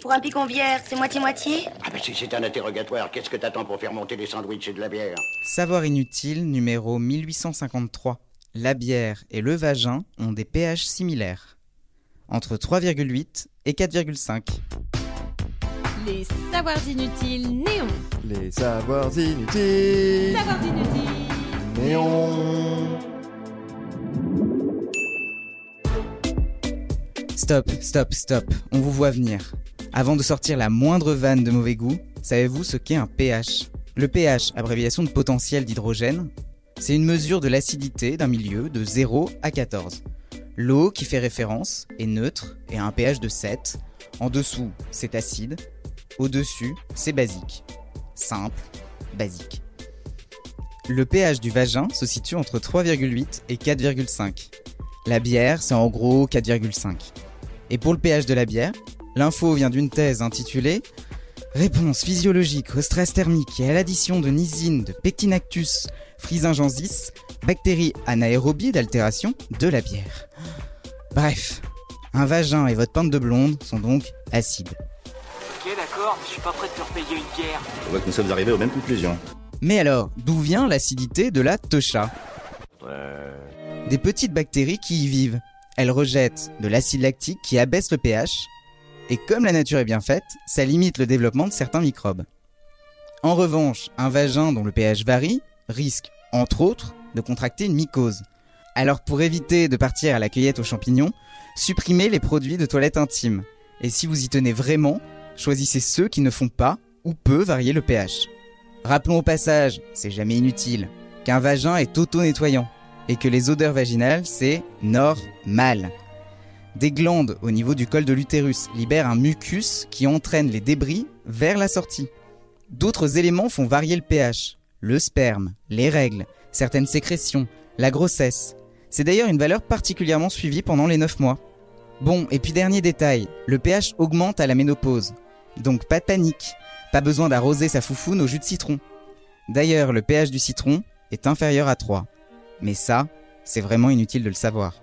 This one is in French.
Pour un piconvière, c'est moitié-moitié Ah ben si c'est un interrogatoire, qu'est-ce que t'attends pour faire monter des sandwichs et de la bière Savoir inutile numéro 1853. La bière et le vagin ont des pH similaires. Entre 3,8 et 4,5. Les savoirs inutiles néons. Les savoirs inutiles. Savoirs inutiles. Néon. Stop, stop, stop, on vous voit venir. Avant de sortir la moindre vanne de mauvais goût, savez-vous ce qu'est un pH? Le pH, abréviation de potentiel d'hydrogène, c'est une mesure de l'acidité d'un milieu de 0 à 14. L'eau qui fait référence est neutre et a un pH de 7. En dessous, c'est acide. Au-dessus, c'est basique. Simple, basique. Le pH du vagin se situe entre 3,8 et 4,5. La bière, c'est en gros 4,5. Et pour le pH de la bière, l'info vient d'une thèse intitulée Réponse physiologique au stress thermique et à l'addition de nysine, de pectinactus, frisingensis, bactéries anaérobies d'altération de la bière. Bref, un vagin et votre pinte de blonde sont donc acides. Ok, d'accord, mais je suis pas prêt de te repayer une bière. On voit que nous sommes arrivés aux mêmes conclusions. Mais alors, d'où vient l'acidité de la tosha Des petites bactéries qui y vivent. Elles rejettent de l'acide lactique qui abaisse le pH, et comme la nature est bien faite, ça limite le développement de certains microbes. En revanche, un vagin dont le pH varie risque, entre autres, de contracter une mycose. Alors pour éviter de partir à la cueillette aux champignons, supprimez les produits de toilette intime. Et si vous y tenez vraiment, choisissez ceux qui ne font pas ou peu varier le pH. Rappelons au passage, c'est jamais inutile, qu'un vagin est auto-nettoyant et que les odeurs vaginales, c'est normal. Des glandes au niveau du col de l'utérus libèrent un mucus qui entraîne les débris vers la sortie. D'autres éléments font varier le pH. Le sperme, les règles, certaines sécrétions, la grossesse. C'est d'ailleurs une valeur particulièrement suivie pendant les 9 mois. Bon, et puis dernier détail, le pH augmente à la ménopause. Donc pas de panique, pas besoin d'arroser sa foufoune au jus de citron. D'ailleurs, le pH du citron est inférieur à 3. Mais ça, c'est vraiment inutile de le savoir.